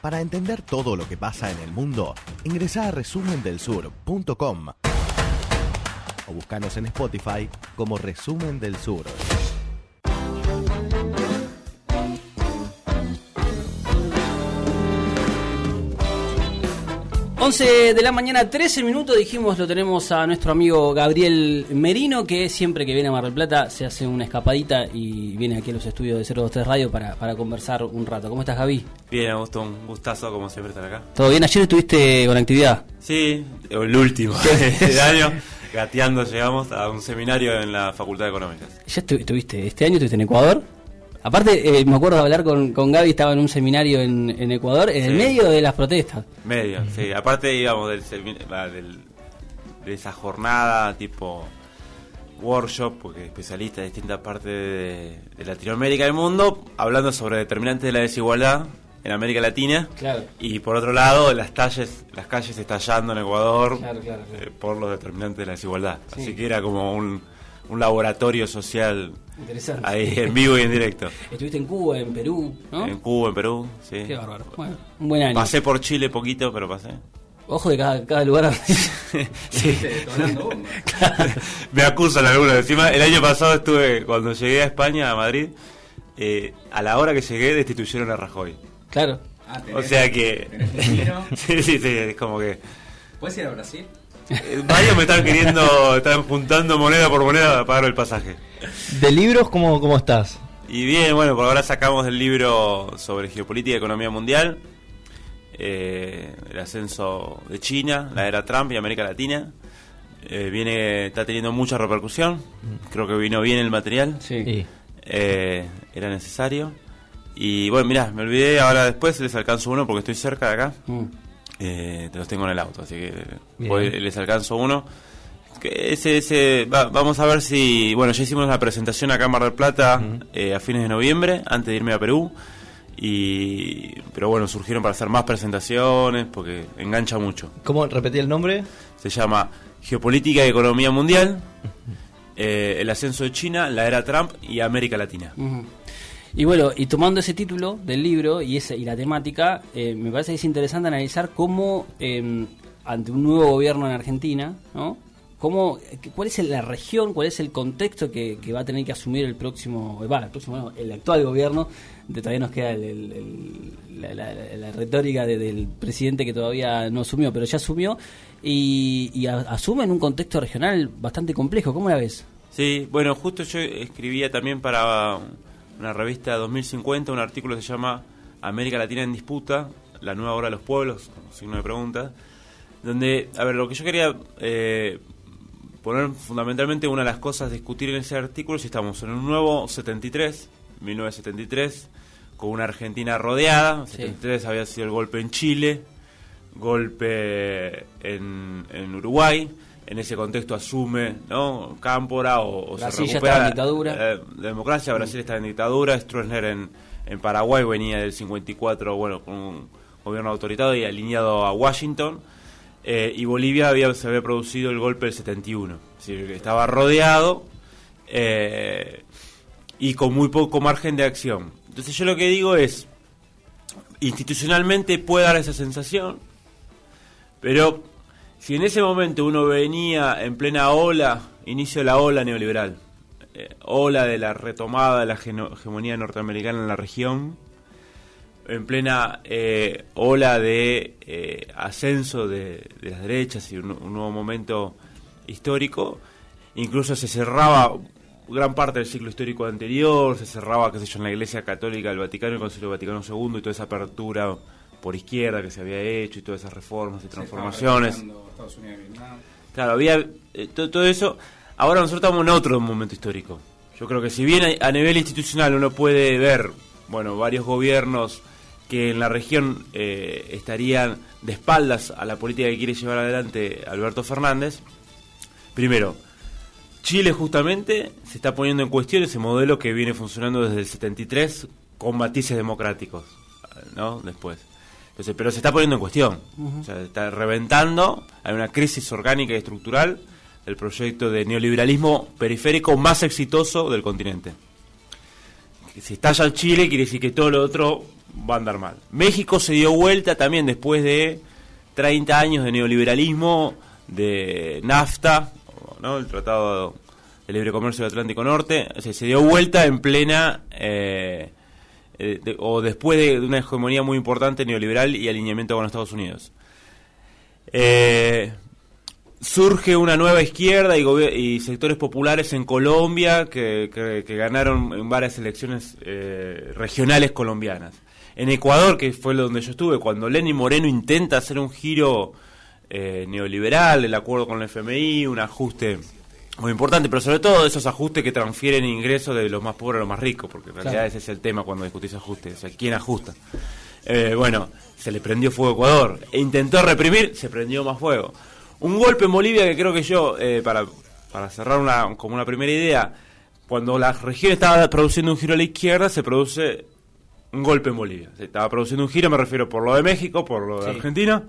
Para entender todo lo que pasa en el mundo, ingresa a resumendelsur.com o buscanos en Spotify como Resumen del Sur. 11 de la mañana, 13 minutos, dijimos, lo tenemos a nuestro amigo Gabriel Merino, que siempre que viene a Mar del Plata se hace una escapadita y viene aquí a los estudios de 023 Radio para, para conversar un rato. ¿Cómo estás, Gaby? Bien, Augusto, un gustazo como siempre estar acá. ¿Todo bien? ¿Ayer estuviste con actividad? Sí, el último del año, gateando llegamos a un seminario en la Facultad de Económicas. ¿Ya estu- estuviste este año? ¿Estuviste en Ecuador? Aparte, eh, me acuerdo de hablar con, con Gaby, estaba en un seminario en, en Ecuador, en el medio de las protestas. Medio, sí. Aparte, digamos, del, del- de esa jornada tipo workshop, porque especialistas de distintas partes de, de Latinoamérica y del mundo, hablando sobre determinantes de la desigualdad en América Latina. Claro. Y por otro lado, las calles, las calles estallando en Ecuador Claro, claro, claro. eh, por los determinantes de la desigualdad. Sí. Así que era como un, un laboratorio social Interesante. ahí en vivo y en directo. Estuviste en Cuba, en Perú, ¿no? En Cuba, en Perú, sí. Qué bárbaro. Bueno, un buen año. Pasé por Chile poquito, pero pasé. Ojo de cada, cada lugar. sí. Me acusan algunos. Encima, el año pasado estuve, cuando llegué a España, a Madrid, eh, a la hora que llegué destituyeron a Rajoy. claro. O sea que... sí, sí, sí, es como que... ¿Puedes ir a Brasil? Eh, Varios me están queriendo, están juntando moneda por moneda para pagar el pasaje. ¿De libros cómo, cómo estás? Y bien, bueno, por ahora sacamos el libro sobre geopolítica y economía mundial, eh, el ascenso de China, la era Trump y América Latina. Eh, viene, está teniendo mucha repercusión. Creo que vino bien el material. Sí. Eh, era necesario. Y bueno, mirá, me olvidé, ahora después les alcanzo uno porque estoy cerca de acá. Mm. Eh, te los tengo en el auto, así que voy- les alcanzo uno. Que ese, ese, va- vamos a ver si, bueno, ya hicimos la presentación acá en Mar del Plata eh, a fines de noviembre, antes de irme a Perú. Y, pero bueno, surgieron para hacer más presentaciones porque engancha mucho. ¿Cómo repetí el nombre? Se llama Geopolítica y Economía Mundial, eh, el ascenso de China, la era Trump y América Latina. Y bueno, y tomando ese título del libro y, ese, y la temática, eh, me parece que es interesante analizar cómo, eh, ante un nuevo gobierno en Argentina, ¿no? Cómo, eh, ¿Cuál es la región, cuál es el contexto que, que va a tener que asumir el próximo, eh, va, el próximo, el actual gobierno? De, todavía nos queda el- la, la- retórica de- del presidente que todavía no asumió, pero ya asumió y, asume en un contexto regional bastante complejo. ¿Cómo la ves? Sí, bueno, justo yo escribía también para una revista 2050 un artículo que se llama América Latina en disputa, la nueva hora de los pueblos, como signo de pregunta, donde, a ver, lo que yo quería eh, poner fundamentalmente una de las cosas a discutir en ese artículo si estamos en un nuevo 73, 1973, con una Argentina rodeada, Sí. 73 había sido el golpe en Chile, golpe en, en Uruguay, en ese contexto asume ¿no? Cámpora o, o se Brasil ya recupera estaba en dictadura. eh, la democracia, Brasil está en dictadura, Stroessner en, en Paraguay venía del 54, bueno, con un gobierno autoritario y alineado a Washington, eh, y Bolivia había, se había producido el golpe del 71, es decir, que estaba rodeado eh, y con muy poco margen de acción. Entonces yo lo que digo es, institucionalmente puede dar esa sensación, pero si en ese momento uno venía en plena ola, inicio de la ola neoliberal, eh, ola de la retomada de la hegemonía norteamericana en la región, en plena eh, ola de eh, ascenso de, las derechas y un, un nuevo momento histórico, incluso se cerraba gran parte del ciclo histórico anterior, se cerraba, qué sé yo, en la Iglesia Católica, el Vaticano, el Concilio Vaticano II y toda esa apertura por izquierda que se había hecho y todas esas reformas y transformaciones. Claro, había eh, to- todo eso. Ahora nosotros estamos en otro momento histórico. Yo creo que si bien a, a nivel institucional uno puede ver, bueno, varios gobiernos que en la región eh, estarían de espaldas a la política que quiere llevar adelante Alberto Fernández, primero, Chile justamente se está poniendo en cuestión ese modelo que viene funcionando desde el 73 con matices democráticos, ¿no? Después. Entonces, pero se está poniendo en cuestión. O sea, está reventando, hay una crisis orgánica y estructural del proyecto de neoliberalismo periférico más exitoso del continente. si estalla Chile quiere decir que todo lo otro va a andar mal. México se dio vuelta también después de 30 años de neoliberalismo, de NAFTA, ¿no? el Tratado de Libre Comercio del Atlántico Norte, o sea, se dio vuelta en plena, eh, eh, o después de, una hegemonía muy importante neoliberal y alineamiento con Estados Unidos. Eh, surge una nueva izquierda y, sectores populares en Colombia que, ganaron en varias elecciones eh, regionales colombianas. En Ecuador, que fue donde yo estuve, cuando Lenin Moreno intenta hacer un giro neoliberal, el acuerdo con el FMI, un ajuste muy importante, pero sobre todo esos ajustes que transfieren ingresos de los más pobres a los más ricos, porque en realidad ese es el tema cuando discutís ajustes, o sea, ¿quién ajusta? Eh, bueno, se le prendió fuego a Ecuador. E intentó reprimir, se prendió más fuego. Un golpe en Bolivia que creo que yo, eh, para, para cerrar una, como una primera idea, cuando la región estaba produciendo un giro a la izquierda, se produce un golpe en Bolivia. Se estaba produciendo un giro, me refiero por lo de México, por lo de Sí. Argentina,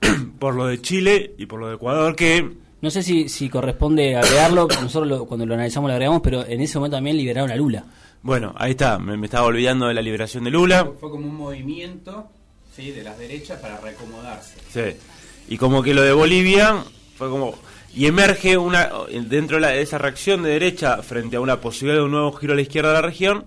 por lo de Chile y por lo de Ecuador, que No sé si, si corresponde agregarlo, nosotros lo- cuando lo analizamos lo agregamos, pero en ese momento también liberaron a Lula. Bueno, ahí está, me, me estaba olvidando de la liberación de Lula. Fue como un movimiento ¿sí? de las derechas para reacomodarse. Sí. Y como que lo de Bolivia fue como... Y emerge una dentro de, la- de esa reacción de derecha frente a una posibilidad de un nuevo giro a la izquierda de la región,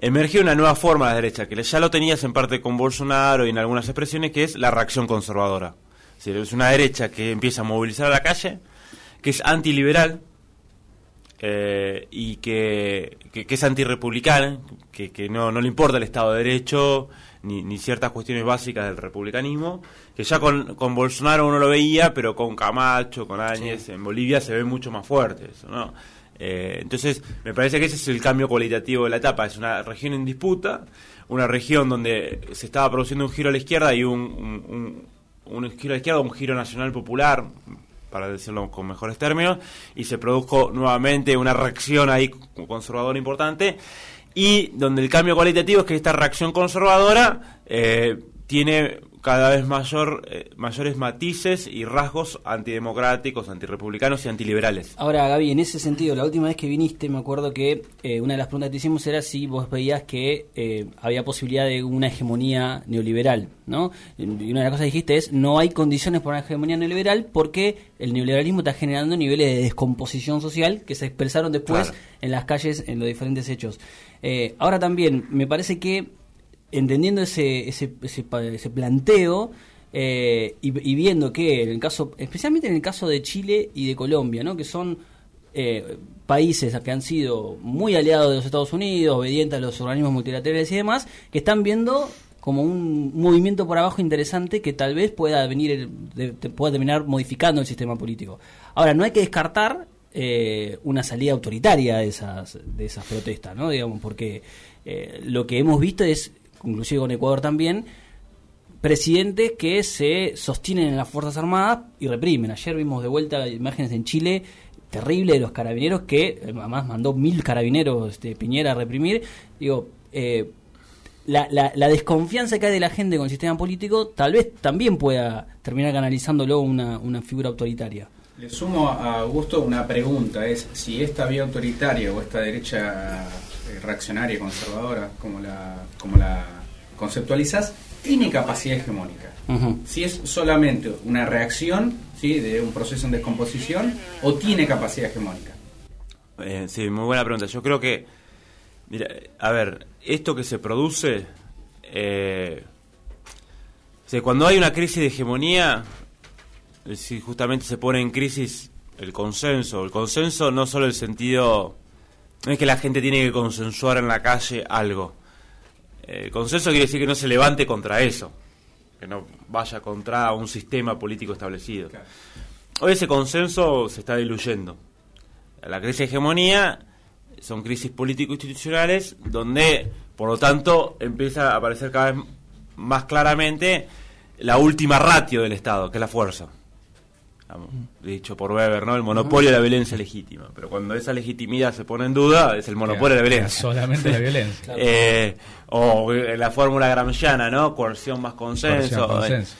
emerge una nueva forma de derecha, que ya lo tenías en parte con Bolsonaro y en algunas expresiones, que es la reacción conservadora. Es una derecha que empieza a movilizar a la calle, que es antiliberal, eh, y que, que, que es antirrepublicana, que, que no, no le importa el Estado de Derecho ni, ni ciertas cuestiones básicas del republicanismo, que ya con, con Bolsonaro uno lo veía, pero con Camacho, con Áñez, en Bolivia se ve mucho más fuerte eso, ¿no? Eh, entonces, me parece que ese es el cambio cualitativo de la etapa. Es una región en disputa, una región donde se estaba produciendo un giro a la izquierda y un, un, un- un giro a la izquierda, un giro nacional popular, para decirlo con mejores términos, y se produjo nuevamente una reacción ahí conservadora importante, y donde el cambio cualitativo es que esta reacción conservadora eh, tiene cada vez mayor, eh, mayores matices y rasgos antidemocráticos, antirrepublicanos y antiliberales. Ahora, Gaby, en ese sentido, la última vez que viniste, me acuerdo que eh, una de las preguntas que te hicimos era si vos veías que eh, había posibilidad de una hegemonía neoliberal, ¿no? Y una de las cosas que dijiste es, no hay condiciones para una hegemonía neoliberal porque el neoliberalismo está generando niveles de descomposición social que se expresaron después Claro. en las calles, en los diferentes hechos. Ahora también, me parece que entendiendo ese, ese, ese, ese planteo eh, y, y viendo que en el caso, especialmente en el caso de Chile y de Colombia, ¿no? que son eh, países que han sido muy aliados de los Estados Unidos, obedientes a los organismos multilaterales y demás, que están viendo como un movimiento por abajo interesante que tal vez pueda venir te- pueda terminar modificando el sistema político. Ahora, no hay que descartar eh, una salida autoritaria de esas de esas protestas, ¿no? Digamos, porque eh, lo que hemos visto es, inclusive con Ecuador también, presidentes que se sostienen en las Fuerzas Armadas y reprimen. Ayer vimos de vuelta imágenes en Chile terrible de los carabineros que además mandó mil carabineros este, Piñera a reprimir. Digo, eh, la, desconfianza que hay de la gente con el sistema político tal vez también pueda terminar canalizándolo una, una figura autoritaria. Le sumo a Augusto una pregunta, es si esta vía autoritaria o esta derecha reaccionaria, conservadora, como la, como la conceptualizas, tiene capacidad hegemónica. Si es solamente una reacción ¿sí? de un proceso en descomposición o tiene capacidad hegemónica. Eh, sí, muy buena pregunta. Yo creo que, mira, a ver, esto que se produce, eh, o sea, cuando hay una crisis de hegemonía, eh, si justamente se pone en crisis el consenso, el consenso no solo el sentido, no es que la gente tiene que consensuar en la calle algo. El consenso quiere decir que no se levante contra eso, que no vaya contra un sistema político establecido. Claro. Hoy ese consenso se está diluyendo. La crisis de hegemonía son crisis político-institucionales donde, por lo tanto, empieza a aparecer cada vez más claramente la última ratio del Estado, que es la fuerza. Dicho por Weber, ¿no? El monopolio de la violencia legítima. Pero cuando esa legitimidad se pone en duda, es el monopolio de la violencia. Solamente la violencia. Eh, o eh, la fórmula gramsciana, ¿no? Coerción más consenso. Coerción, consenso.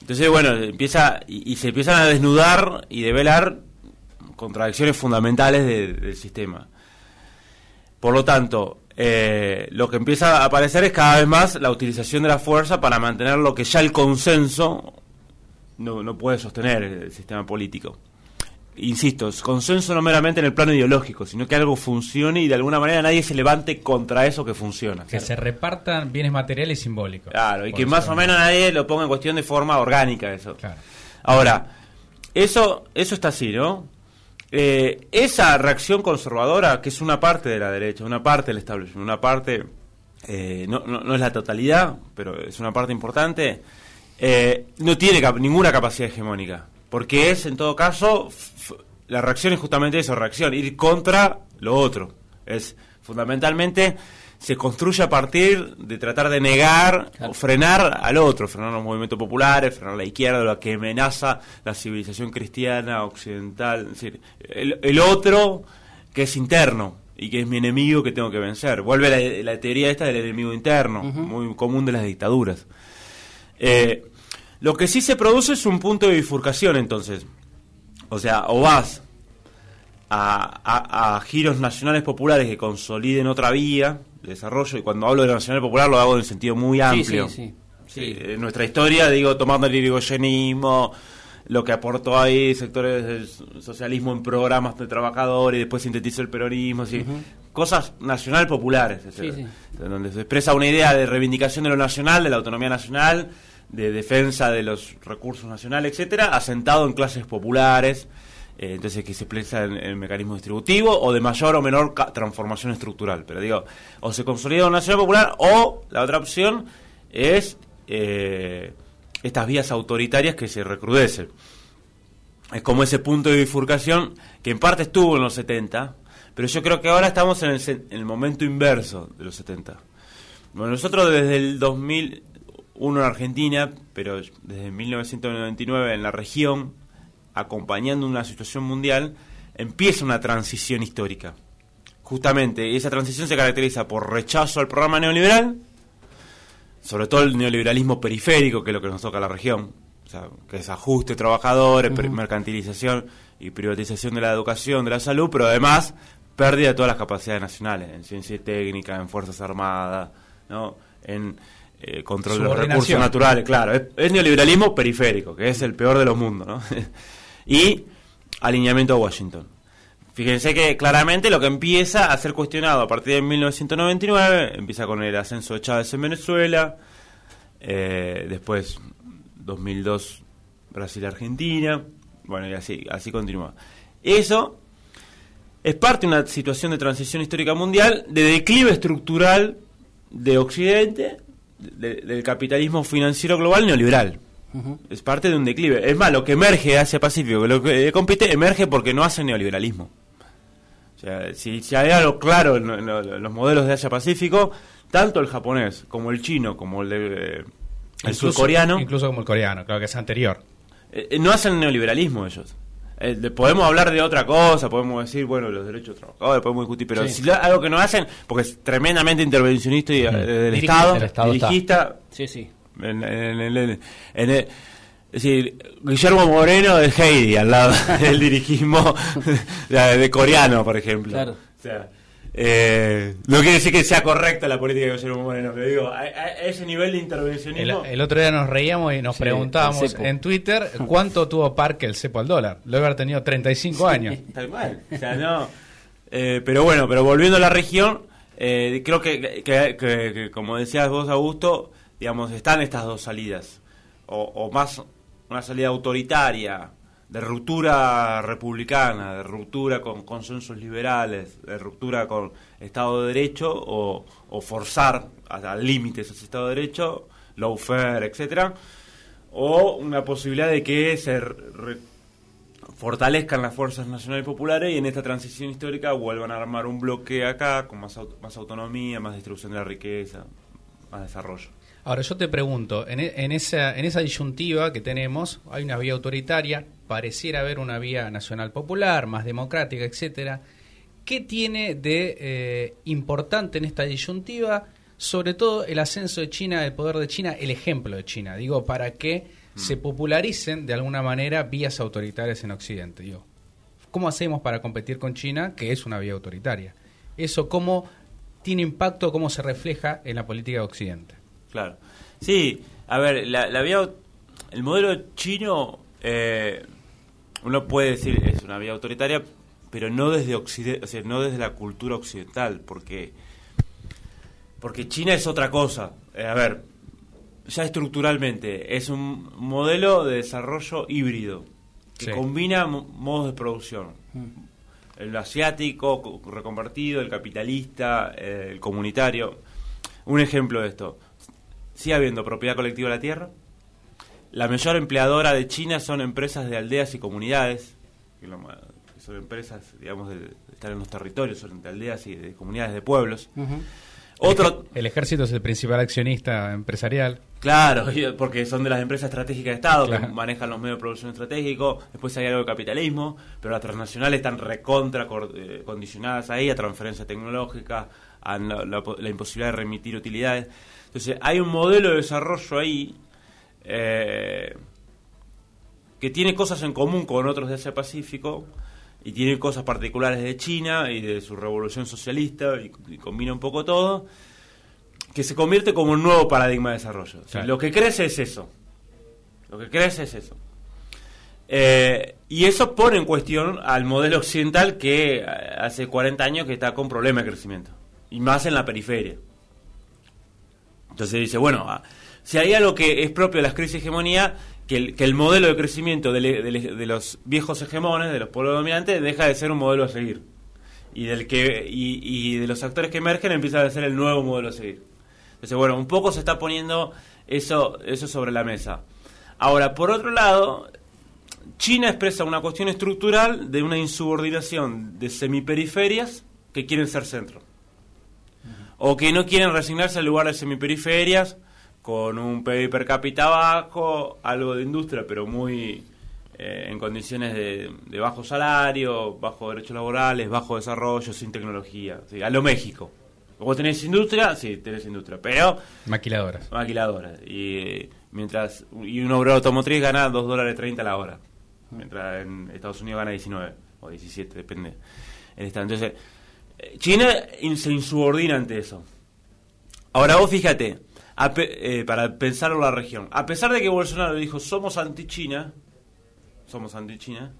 Entonces, bueno, empieza y, y se empiezan a desnudar y develar contradicciones fundamentales de- del sistema. Por lo tanto, eh, lo que empieza a aparecer es cada vez más la utilización de la fuerza para mantener lo que ya el consenso no, no puede sostener el sistema político. Insisto, es consenso no meramente en el plano ideológico, sino que algo funcione y de alguna manera nadie se levante contra eso que funciona. Que se repartan bienes materiales y simbólicos. Claro, y que más o no- menos nadie lo ponga en cuestión de forma orgánica eso. Claro. Ahora, eso, eso está así, ¿no? Eh, esa reacción conservadora, que es una parte de la derecha, una parte del establishment, una parte, eh, no, no, no es la totalidad, pero es una parte importante, eh, no tiene cap- ninguna capacidad hegemónica, porque es, en todo caso, la reacción es justamente eso, reacción, ir contra lo otro. Es fundamentalmente se construye a partir de tratar de negar o frenar al otro, frenar los movimientos populares, frenar la izquierda, lo que amenaza la civilización cristiana occidental, es decir, el, el otro que es interno y que es mi enemigo que tengo que vencer. Vuelve la, la teoría esta del enemigo interno, muy común de las dictaduras. Eh, lo que sí se produce es un punto de bifurcación entonces. O sea, o vas a, a- a giros nacionales populares que consoliden otra vía de desarrollo, y cuando hablo de nacional popular lo hago en sentido muy amplio. sí, sí. Sí, en nuestra historia, digo, tomando el irigoyenismo, lo que aportó ahí sectores del so- socialismo en programas de trabajadores, y después sintetizó el peronismo, así, cosas nacional populares, es Sí, sí. donde se expresa una idea de reivindicación de lo nacional, de la autonomía nacional, de defensa de los recursos nacionales, etcétera, asentado en clases populares, eh, entonces que se expresa en, el mecanismo distributivo o de mayor o menor transformación estructural. Pero digo, o se consolida una nacional popular o la otra opción es eh, estas vías autoritarias que se recrudecen. Es como ese punto de bifurcación que en parte estuvo en los 70, pero yo creo que ahora estamos en el, en el momento inverso de los 70. Bueno, nosotros desde el 2001 en Argentina, pero desde 1999 en la región, acompañando una situación mundial, empieza una transición histórica. Justamente, esa transición se caracteriza por rechazo al programa neoliberal, sobre todo el neoliberalismo periférico, que es lo que nos toca a la región, o sea, que es ajuste trabajadores, per- mercantilización y privatización de la educación, de la salud, pero además pérdida de todas las capacidades nacionales, en ciencia y técnica, en fuerzas armadas, ¿no? en eh, control de los recursos naturales, claro, es, es neoliberalismo periférico, que es el peor de los mundos, ¿no? y alineamiento a Washington. Fíjense que claramente lo que empieza a ser cuestionado a partir de 1999, empieza con el ascenso de Chávez en Venezuela, eh, después 2002 Brasil-Argentina, bueno, y así, así continúa. Eso es parte de una situación de transición histórica mundial, de declive estructural de Occidente, de- del capitalismo financiero global neoliberal. Es parte de un declive. Es más, lo que emerge de Asia-Pacífico, lo que eh, compite, emerge porque no hace neoliberalismo. O sea, si, si hay algo claro en, en- en los modelos de Asia-Pacífico, tanto el japonés como el chino, como el, de, eh, el surcoreano, Incluso como el coreano, creo que es anterior. eh, no hacen neoliberalismo ellos. Eh, de- podemos hablar de otra cosa, podemos decir, bueno, los derechos de trabajadores, podemos discutir, pero Sí. si lo- algo que no hacen, porque es tremendamente intervencionista y, eh, del Estado, del Estado está. dirigista, Sí, sí. en, en- en- en- en el- es decir, Guillermo Moreno del Heidi al lado del dirigismo de, de coreano, por ejemplo. Claro. O sea, eh, no quiere decir que sea correcta la política de Guillermo Moreno, pero digo, a, a ese nivel de intervencionismo. el otro día nos reíamos y nos Sí, preguntábamos en Twitter cuánto tuvo Parque el cepo al dólar. Luego haber tenido 35 años. Tal cual. O sea, no. Eh, pero bueno, pero volviendo a la región, eh, creo que, que- que- que, como decías vos, Augusto, digamos, están estas dos salidas. O, o más una salida autoritaria, de ruptura republicana, de ruptura con consensos liberales, de ruptura con Estado de Derecho, o, forzar hasta límites ese Estado de Derecho, lawfare, etcétera o una posibilidad de que se fortalezcan las fuerzas nacionales populares y en esta transición histórica vuelvan a armar un bloque acá con más, más autonomía, más distribución de la riqueza, más desarrollo. Ahora yo te pregunto, en, en esa, en esa disyuntiva que tenemos, hay una vía autoritaria, pareciera haber una vía nacional popular, más democrática, etcétera. ¿Qué tiene de eh, importante en esta disyuntiva? Sobre todo el ascenso de China, el poder de China, el ejemplo de China. Digo, para que se popularicen de alguna manera vías autoritarias en Occidente. Digo, ¿cómo hacemos para competir con China, que es una vía autoritaria? Eso, ¿cómo tiene impacto, cómo se refleja en la política de Occidente. Claro. Sí, a ver, la, la vía, el modelo chino, eh, uno puede decir es una vía autoritaria, pero no desde Occide- o sea, no desde la cultura occidental, porque porque China es otra cosa. Eh, a ver, ya estructuralmente es un modelo de desarrollo híbrido que Sí. combina mo- modos de producción. El asiático co- reconvertido, el capitalista, eh, el comunitario. Un ejemplo de esto. Sigue habiendo propiedad colectiva de la tierra. La mayor empleadora de China son empresas de aldeas y comunidades. que lo ma- que son empresas, digamos, de, de estar en los territorios, son de aldeas y de comunidades de pueblos. Otro, El ejército es el principal accionista empresarial. Claro, y- porque son de las empresas estratégicas de Estado Claro. que manejan los medios de producción estratégicos. Después hay algo de capitalismo, pero las transnacionales están recontra eh, condicionadas ahí a transferencia tecnológica, a la, la imposibilidad de remitir utilidades. Entonces, hay un modelo de desarrollo ahí eh, que tiene cosas en común con otros de Asia Pacífico y tiene cosas particulares de China y de su revolución socialista y, y combina un poco todo que se convierte como un nuevo paradigma de desarrollo. O sea. Lo que crece es eso. Lo que crece es eso. Eh, y eso pone en cuestión al modelo occidental que eh, hace 40 años que está con problemas de crecimiento. Y más en la periferia. Entonces dice, bueno, ah, si hay algo que es propio de las crisis de hegemonía, que el, modelo de crecimiento de, le- de los viejos hegemones, de los pueblos dominantes, deja de ser un modelo a seguir. Y, del que, y de los actores que emergen empieza a ser el nuevo modelo a seguir. Entonces, bueno, un poco se está poniendo eso, eso sobre la mesa. Ahora, por otro lado, China expresa una cuestión estructural de una insubordinación de semiperiferias que quieren ser centro. O que no quieren resignarse al lugar de semiperiferias con un PIB per cápita bajo, algo de industria, pero muy eh, en condiciones de, de bajo salario, bajo derechos laborales, bajo desarrollo, sin tecnología. Sí, a lo México. ¿Vos tenés industria? Sí, tenés industria. Pero Maquiladoras. maquiladoras. Y mientras y un obrero automotriz gana 2 dólares 30 la hora. Mientras en Estados Unidos gana 19 o 17, depende. Entonces, eh, China in- se insubordina ante eso. Ahora vos fíjate, a pe- eh, para pensar en la región, a pesar de que Bolsonaro dijo somos anti-China, somos anti-China,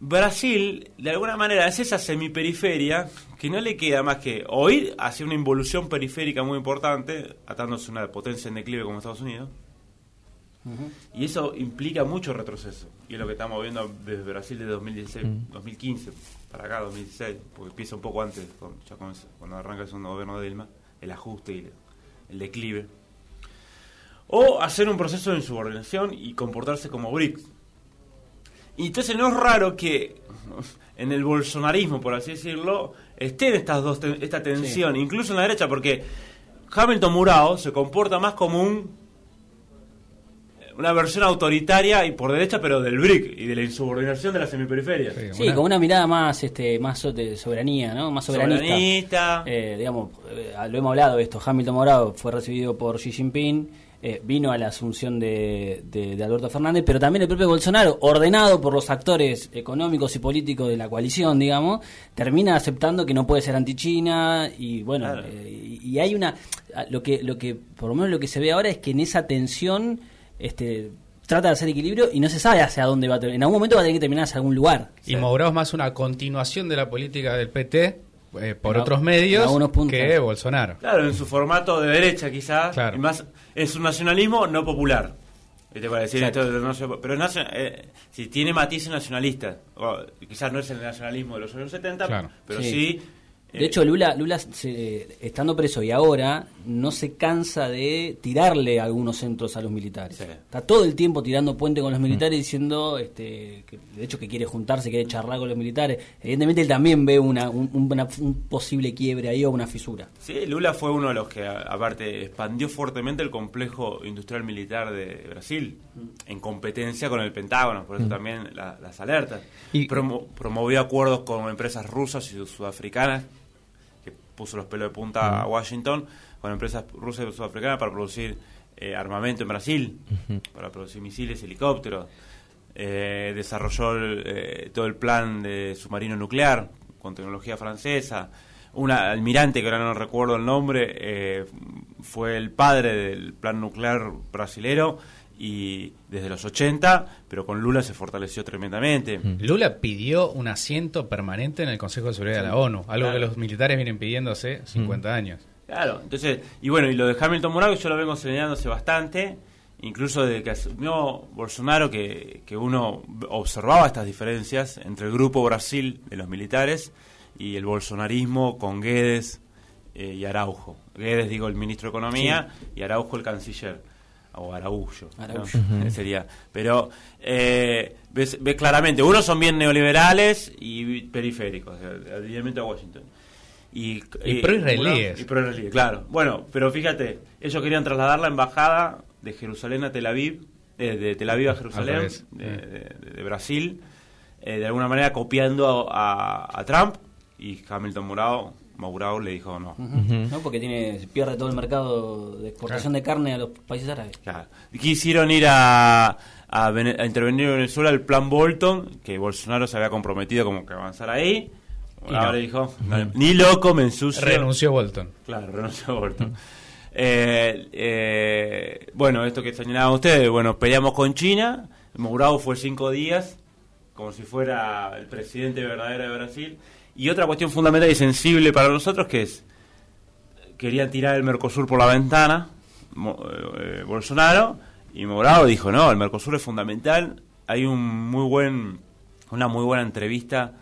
Brasil, de alguna manera, es esa semiperiferia que no le queda más que o ir hacia una involución periférica muy importante, atándose a una potencia en declive como Estados Unidos, y eso implica mucho retroceso. Y es lo que estamos viendo desde Brasil de 2016, 2015 para acá, 2016, porque empieza un poco antes, con- ya con ese- cuando arranca el segundo gobierno de Dilma, el ajuste y el, declive. O hacer un proceso de insubordinación y comportarse como BRICS. Y entonces no es raro que en el bolsonarismo, por así decirlo, estén estas dos esta tensión, incluso en la derecha, porque Hamilton Murao se comporta más como un una versión autoritaria y por derecha, pero del BRIC y de la insubordinación de la semiperiferia. Sí. Sí, Una- con una mirada más este más de soberanía, ¿no? Más soberanista. Soberanista. Eh, digamos, eh, lo hemos hablado de esto. Hamilton Morado fue recibido por Xi Jinping, eh, vino a la asunción de, de- de Alberto Fernández, pero también el propio Bolsonaro, ordenado por los actores económicos y políticos de la coalición, digamos, termina aceptando que no puede ser anti-China y bueno, Claro. eh, y, y hay una lo que lo que por lo menos lo que se ve ahora es que en esa tensión este trata de hacer equilibrio y no se sabe hacia dónde va a terminar. En algún momento va a tener que terminar hacia algún lugar. Y Mourão es más una continuación de la política del PT eh, por En otros a- medios en algunos puntos. que Bolsonaro. Claro, en su formato de derecha quizás, Claro. y más es un nacionalismo no popular. ¿Viste? Para decir esto de no pero es eh, si tiene matices nacionalistas, o quizás no es el nacionalismo de los años 70, Claro. pero Sí. sí. De hecho, Lula, Lula se- estando preso y ahora, no se cansa de tirarle algunos centros a los militares. Sí. Está todo el tiempo tirando puente con los militares diciendo, este, que, de hecho, que quiere juntarse, quiere charlar con los militares. Evidentemente, él también ve una, un, un- una- un posible quiebre ahí o una fisura. Sí, Lula fue uno de los que, aparte, expandió fuertemente el complejo industrial militar de Brasil, en competencia con el Pentágono, por eso también la- las alertas. Y- Promo- promovió acuerdos con empresas rusas y sudafricanas, puso los pelos de punta a Washington, con empresas rusas y sudafricanas para producir eh, armamento en Brasil, para producir misiles, helicópteros. Eh, desarrolló el, eh, todo el plan de submarino nuclear con tecnología francesa. un almirante, que ahora no recuerdo el nombre, eh, fue el padre del plan nuclear brasilero y desde los 80, pero con Lula se fortaleció tremendamente. Lula pidió un asiento permanente en el Consejo de Seguridad de la ONU, algo Claro. que los militares vienen pidiendo hace 50 años. Claro, entonces, y bueno, y lo de Hamilton Mourao yo lo vengo señalándose bastante, incluso desde que asumió Bolsonaro, que, que uno observaba estas diferencias entre el grupo Brasil de los militares y el bolsonarismo con Guedes eh, y Araujo. Guedes, digo, el ministro de Economía y Araujo el canciller. O Araújo. Sería. Pero eh, ves, ves claramente, unos son bien neoliberales y periféricos, alineamiento a Washington. Y, Y pro-israelíes. y pro-israelíes, claro. Bueno, pero fíjate, ellos querían trasladar la embajada de Jerusalén a Tel Aviv, eh, de Tel Aviv a Jerusalén, revés. de, de- de Brasil, eh, de alguna manera copiando a, a Trump, y Hamilton Murao, Maurao le dijo no. ¿no? Porque tiene pierde todo el mercado de exportación de carne a los países árabes. Claro. Quisieron ir a, a, Vene- a intervenir en Venezuela el plan Bolton, que Bolsonaro se había comprometido como que avanzar ahí. Y Ahora no. le dijo, ni loco me ensucio. Renunció Bolton. Claro, renunció Bolton. Eh, eh, bueno, esto que señalaban ustedes, bueno, peleamos con China, Mourao fue cinco días, como si fuera el presidente verdadero de Brasil. Y otra cuestión fundamental y sensible para nosotros que es, querían tirar el Mercosur por la ventana, eh, Bolsonaro, y Mourao dijo, no, el Mercosur es fundamental. Hay un muy buen, una muy buena entrevista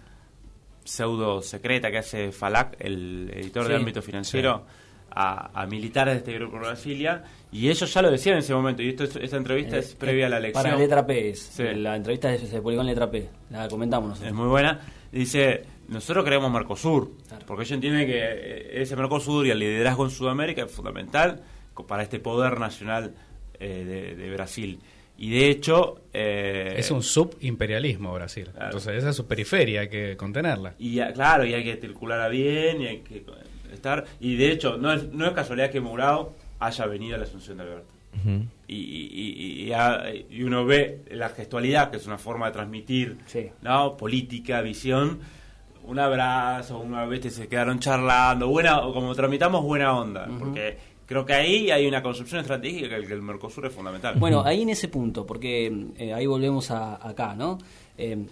pseudo secreta que hace Falac, el editor de ámbito financiero, a, a militares de este grupo de Brasilia, y ellos ya lo decían en ese momento, y esto es- esta entrevista es Eh, previa a la eh, elección. Para letra P es. Sí. La entrevista es- se publicó en letra P. La comentamos nosotros. es muy buena, dice, nosotros queremos Mercosur, Claro. porque ellos entienden que eh, ese Mercosur y el liderazgo en Sudamérica es fundamental para este poder nacional eh, de, de Brasil. Y de hecho... eh, Es un subimperialismo Brasil. Claro. Entonces esa es su periferia, hay que contenerla. Y ah, claro, y hay que circular bien, y hay que estar... Y de hecho, no es, no es casualidad que Murao haya venido a la Asunción de Alberto. Y, y- y- y ha- y uno ve la gestualidad, que es una forma de transmitir Sí. ¿no? política, visión, un abrazo, una vez se quedaron charlando, buena, o como tramitamos buena onda, porque creo que ahí hay una construcción estratégica que el, que el Mercosur es fundamental. Bueno, ahí en ese punto, porque eh, ahí volvemos a, acá, ¿no? Eh,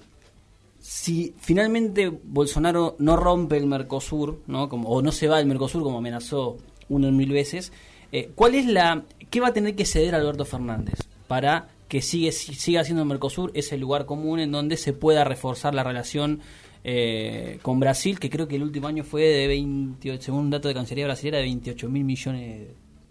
si finalmente Bolsonaro no rompe el Mercosur, ¿no? Como, o no se va del Mercosur como amenazó uno en mil veces, eh, ¿cuál es la, qué va a tener que ceder Alberto Fernández para que sigue, si- siga siendo el Mercosur ese lugar común en donde se pueda reforzar la relación eh, con Brasil, que creo que el último año fue de 28, según un dato de Cancillería Brasileña, de 28 mil millones,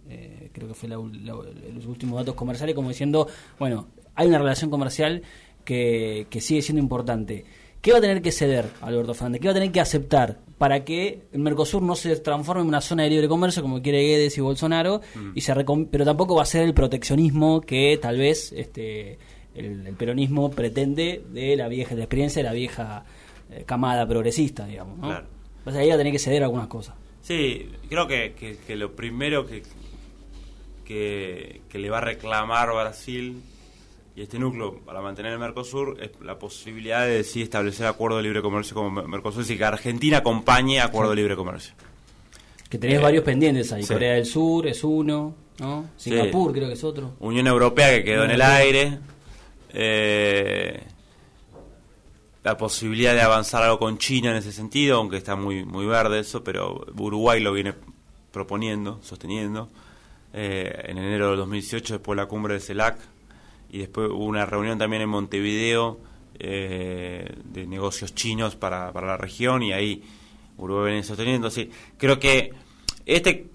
eh, creo que fue la la- los últimos datos comerciales, como diciendo, bueno, hay una relación comercial que, que sigue siendo importante. ¿Qué va a tener que ceder Alberto Fernández? ¿Qué va a tener que aceptar para que el Mercosur no se transforme en una zona de libre comercio como quiere Guedes y Bolsonaro? Y se pero tampoco va a ser el proteccionismo que tal vez este el, el peronismo pretende de la vieja de la experiencia de la vieja camada progresista, digamos. ¿no? Claro. Entonces ahí va a tener que ceder algunas cosas. Sí, creo que, que- que lo primero que, que, que le va a reclamar Brasil y este núcleo para mantener el Mercosur es la posibilidad de sí establecer acuerdo de libre comercio Mer- Mercosur, es decir, que Argentina acompañe acuerdo de libre comercio. Que tenés Eh, varios pendientes ahí. sí. Corea del Sur es uno, ¿no? Sí. Singapur creo que es otro. Unión Europea que quedó en el aire. eh, la posibilidad de avanzar algo con China en ese sentido, aunque está muy muy verde eso, pero Uruguay lo viene proponiendo, sosteniendo. eh, en enero del 2018, después de la cumbre de CELAC, y después hubo una reunión también en Montevideo eh, de negocios chinos para, para la región, y ahí Uruguay viene sosteniendo. Sí, creo que este,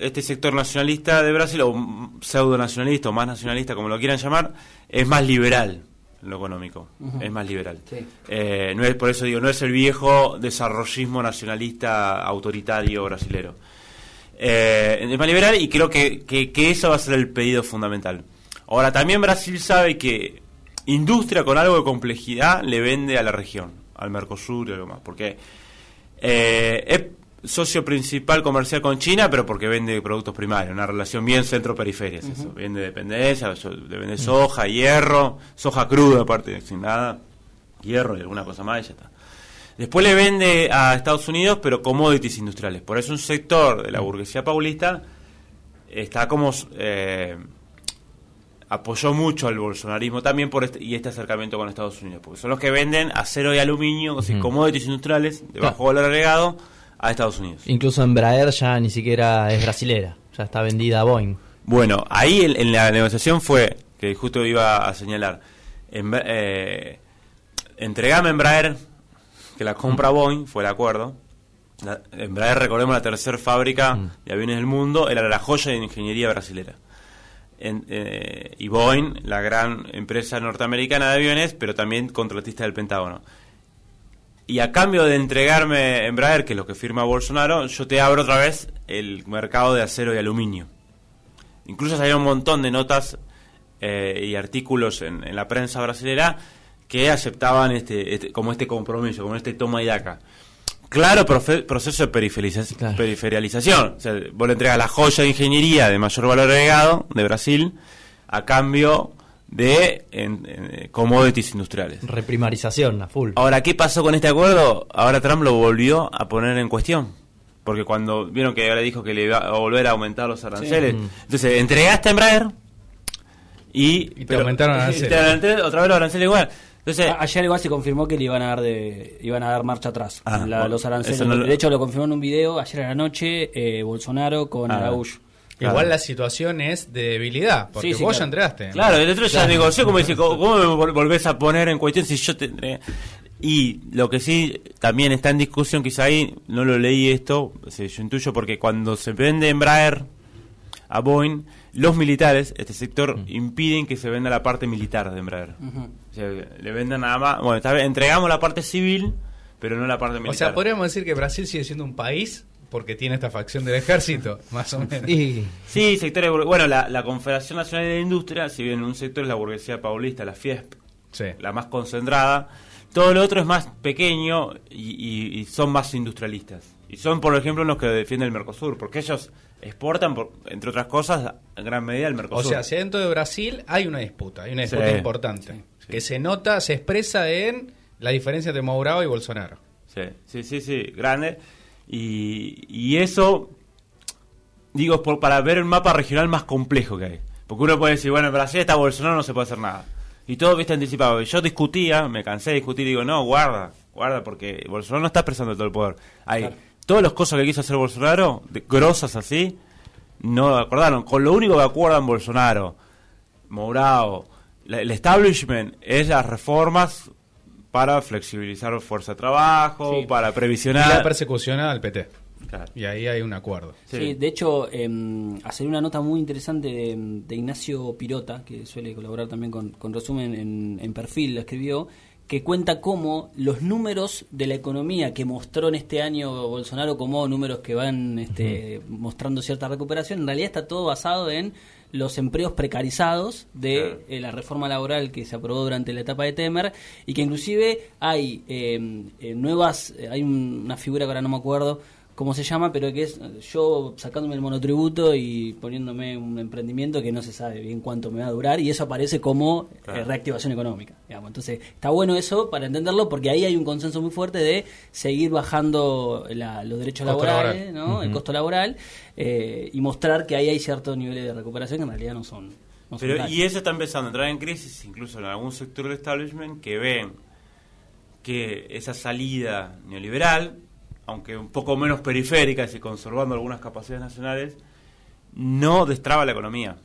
este sector nacionalista de Brasil, o pseudo nacionalista, o más nacionalista, como lo quieran llamar, es más liberal lo económico. Es más liberal. Sí. Eh, no es, por eso digo, no es el viejo desarrollismo nacionalista autoritario brasilero. Eh, es más liberal y creo que, que, que eso va a ser el pedido fundamental. Ahora, también Brasil sabe que industria con algo de complejidad le vende a la región, al Mercosur y algo más, porque eh, es socio principal comercial con China, pero porque vende productos primarios, una relación bien centro-periferia, eso. Vende dependencia, vende soja, hierro, soja cruda aparte, sin nada, hierro y alguna cosa más y ya está. Después le vende a Estados Unidos, pero commodities industriales. Por eso un sector de la burguesía paulista está como eh, apoyó mucho al bolsonarismo también por este, y este acercamiento con Estados Unidos, porque son los que venden acero y aluminio, o sea, commodities industriales de bajo valor agregado a Estados Unidos. Incluso Embraer ya ni siquiera es brasilera, ya está vendida a Boeing. Bueno, ahí en, la negociación fue, que justo iba a señalar, en, eh, entregame Embraer, que la compra Boeing, fue el acuerdo. La, Embraer, recordemos, la tercera fábrica de aviones del mundo, era la joya de ingeniería brasilera. En, eh, y Boeing, la gran empresa norteamericana de aviones, pero también contratista del Pentágono. Y a cambio de entregarme Embraer, que es lo que firma Bolsonaro, yo te abro otra vez el mercado de acero y aluminio. Incluso salieron un montón de notas eh, y artículos en, la prensa brasileña que aceptaban este, este, como este compromiso, como este toma y daca. Claro proceso de periferialización. O sea, vos le entregas la joya de ingeniería de mayor valor agregado de Brasil a cambio de en, commodities industriales. Reprimarización, a full. Ahora, ¿qué pasó con este acuerdo? Ahora Trump lo volvió a poner en cuestión. Porque cuando vieron que ahora dijo que le iba a volver a aumentar los aranceles. Mm. Entonces, entregaste a Embraer y, y te aumentaron aranceles. otra vez los aranceles igual. Entonces, ayer igual se confirmó que le iban a dar de iban a dar marcha atrás ah, los aranceles. de hecho lo confirmó en un video ayer a la noche eh, Bolsonaro con ah, Araújo. Igual la situación es de debilidad, porque vos ya entregaste. Claro, el otro ya negoció, como dice, ¿cómo me volvés a poner en cuestión si yo te... Y lo que sí también está en discusión, quizá ahí no lo leí esto, yo intuyo, porque cuando se vende Embraer a Boeing, los militares, este sector, mm. impiden que se venda la parte militar de Embraer. o sea, le vendan nada más. Bueno, entregamos la parte civil, pero no la parte militar. O sea, podríamos decir que Brasil sigue siendo un país porque tiene esta facción del ejército, más o menos. Sí, sectores. Bueno, la, Confederación Nacional de la Industria, si bien un sector es la burguesía paulista, la FIESP, la más concentrada, todo lo otro es más pequeño y, son más industrialistas. Y son, por ejemplo, los que defienden el Mercosur, porque ellos exportan, entre otras cosas, en gran medida el Mercosur. O sea, si dentro de Brasil hay una disputa, hay una disputa importante, que se nota, se expresa en la diferencia entre Mourao y Bolsonaro. Sí, sí, sí, sí, grande. Y, eso, digo, por, para ver el mapa regional más complejo que hay. Porque uno puede decir, bueno, en Brasil está Bolsonaro, no se puede hacer nada. Y todo viste anticipado. Yo discutía, me cansé de discutir y digo, no, guarda, guarda, porque Bolsonaro no está expresando todo el poder. Hay todas las cosas que quiso hacer Bolsonaro, de, grosas así, no acordaron. Con lo único que acuerdan Bolsonaro, Mourao, el establishment es las reformas para flexibilizar fuerza de trabajo, para previsionar. Y la persecución al PT. Y ahí hay un acuerdo. Sí, de hecho, eh, hacer una nota muy interesante de, Ignacio Pirota, que suele colaborar también con, Resumen en, en, Perfil, la escribió, que cuenta cómo los números de la economía que mostró en este año Bolsonaro como números que van este, mostrando cierta recuperación, en realidad está todo basado en los empleos precarizados de eh, la reforma laboral que se aprobó durante la etapa de Temer y que inclusive hay eh, eh, nuevas, hay una figura que ahora no me acuerdo, cómo se llama, pero que es yo sacándome el monotributo y poniéndome un emprendimiento que no se sabe bien cuánto me va a durar y eso aparece como eh, reactivación económica. Digamos. Entonces, está bueno eso para entenderlo porque ahí hay un consenso muy fuerte de seguir bajando los derechos laborales, ¿no? el costo laboral eh, y mostrar que ahí hay ciertos niveles de recuperación que en realidad no son. pero, y eso está empezando a entrar en crisis incluso en algún sector del establishment que ven que esa salida neoliberal aunque un poco menos periféricas y conservando algunas capacidades nacionales, no destraba la economía.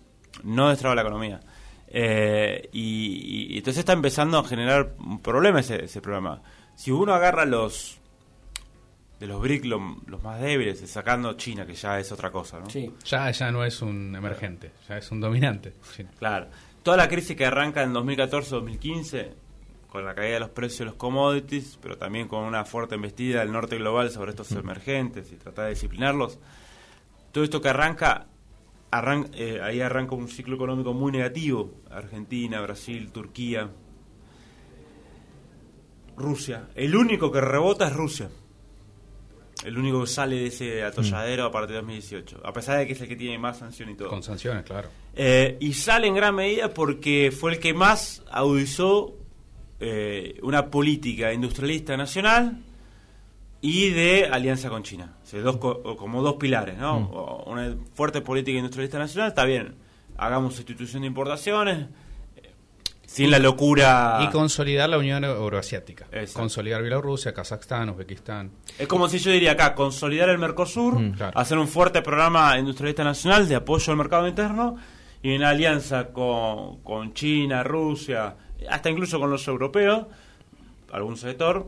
No destraba la economía. Eh, y, entonces está empezando a generar un problema ese, ese programa. Si uno agarra los de los BRIC los más débiles, sacando China, que ya es otra cosa, ¿no? Sí. Ya, ya no es un emergente, ya es un dominante. Claro. Toda la crisis que arranca en 2014-2015 con la caída de los precios de los commodities, pero también con una fuerte embestida del norte global sobre estos emergentes y tratar de disciplinarlos. Todo esto que arranca, eh, ahí arranca un ciclo económico muy negativo. Argentina, Brasil, Turquía, Rusia. El único que rebota es Rusia. El único que sale de ese atolladero a partir de 2018. A pesar de que es el que tiene más sanciones y todo. Con sanciones, claro. Eh, y sale en gran medida porque fue el que más agudizó eh, una política industrialista nacional y de alianza con China. O sea, dos, co- como dos pilares, ¿no? O Una fuerte política industrialista nacional, está bien, hagamos sustitución de importaciones, eh, sin la locura... Y consolidar la Unión Euroasiática. Exacto. Consolidar Bielorrusia, Kazajstán, Uzbekistán. Es como si yo diría acá, consolidar el Mercosur, Mm, claro. hacer un fuerte programa industrialista nacional de apoyo al mercado interno y una alianza con, con China, Rusia, hasta incluso con los europeos, algún sector,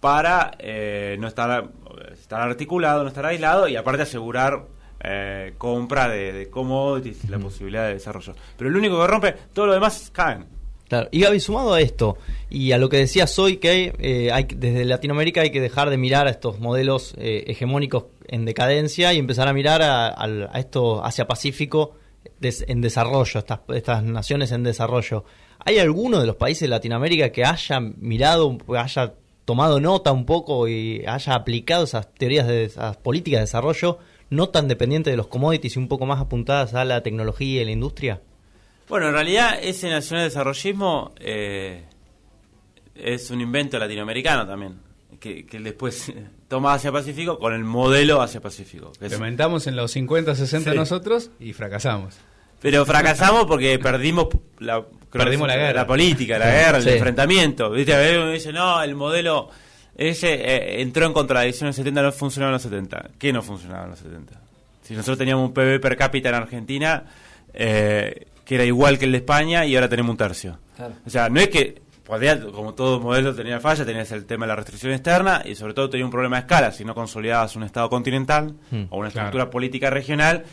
para eh, no estar, estar articulado, no estar aislado y aparte asegurar eh, compra de, de commodities y la posibilidad de desarrollo. Pero el único que rompe, todo lo demás caen. Claro. Y Gaby, sumado a esto y a lo que decías hoy, que eh, hay, desde Latinoamérica hay que dejar de mirar a estos modelos eh, hegemónicos en decadencia y empezar a mirar a, al- a esto Asia-Pacífico des- en desarrollo, estas, estas naciones en desarrollo. ¿Hay alguno de los países de Latinoamérica que haya mirado, haya tomado nota un poco y haya aplicado esas teorías de esas políticas de desarrollo no tan dependientes de los commodities y un poco más apuntadas a la tecnología y la industria? Bueno, en realidad ese nacional desarrollismo eh, es un invento latinoamericano también, que, que después toma Asia Pacífico con el modelo Asia Pacífico. que es- Implementamos en los 50, 60 Sí. nosotros y fracasamos. Pero fracasamos porque perdimos la, creo Perdimos que la guerra. la política, la guerra, el Sí. enfrentamiento. ¿Viste? A veces uno dice, no, el modelo ese eh, entró en contradicción en los 70, no funcionaba en los 70. ¿Qué no funcionaba en los 70? Si nosotros teníamos un PIB per cápita en Argentina eh, que era igual que el de España y ahora tenemos un tercio. Claro. O sea, no es que, podía, como todo modelo tenía falla, tenías el tema de la restricción externa y sobre todo tenía un problema de escala. Si no consolidabas un Estado continental Hmm, o una claro. estructura política regional,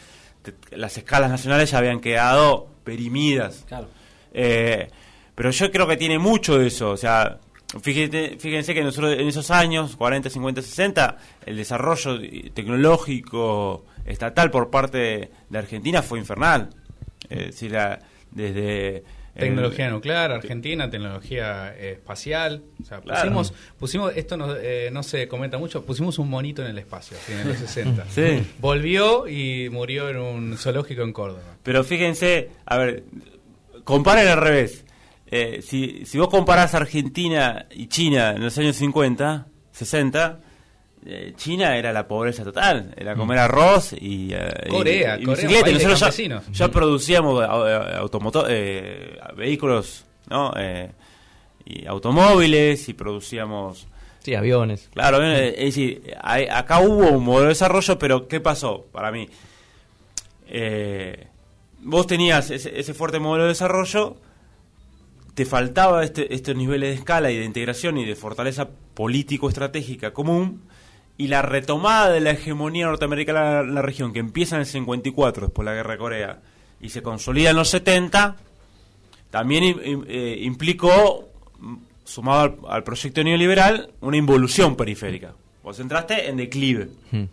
te- las escalas nacionales ya habían quedado perimidas. Claro. Eh, pero yo creo que tiene mucho de eso. O sea, fíjate, fíjense que nosotros en esos años, 40, 50, 60, el desarrollo tecnológico estatal por parte de Argentina fue infernal. Decir, la- desde... el- Tecnología nuclear, Argentina, tecnología eh, espacial. O sea, Claro. pusimos, pusimos esto no, eh, no se comenta mucho, pusimos un monito en el espacio, en los 60. Sí. Volvió y murió en un zoológico en Córdoba. Pero fíjense, a ver, comparen al revés. Eh, si, si vos comparás Argentina y China en los años 50, 60, eh, China era la pobreza total, era comer arroz y, eh, Corea, y, Corea, bicicleta. Nosotros ya, ya producíamos automoto- eh, vehículos, ¿no? Eh, y automóviles y producíamos Sí, aviones. Claro, es decir, hay- acá hubo un modelo de desarrollo, pero ¿qué pasó para mí? Eh, vos tenías ese, ese fuerte modelo de desarrollo, te faltaba este, estos niveles de escala y de integración y de fortaleza político-estratégica común, y la retomada de la hegemonía norteamericana en la región, que empieza en el 54, después de la guerra de Corea, y se consolida en los 70, también eh, implicó, mm, sumado al, al proyecto neoliberal, una involución periférica. Vos entraste en declive. Hmm.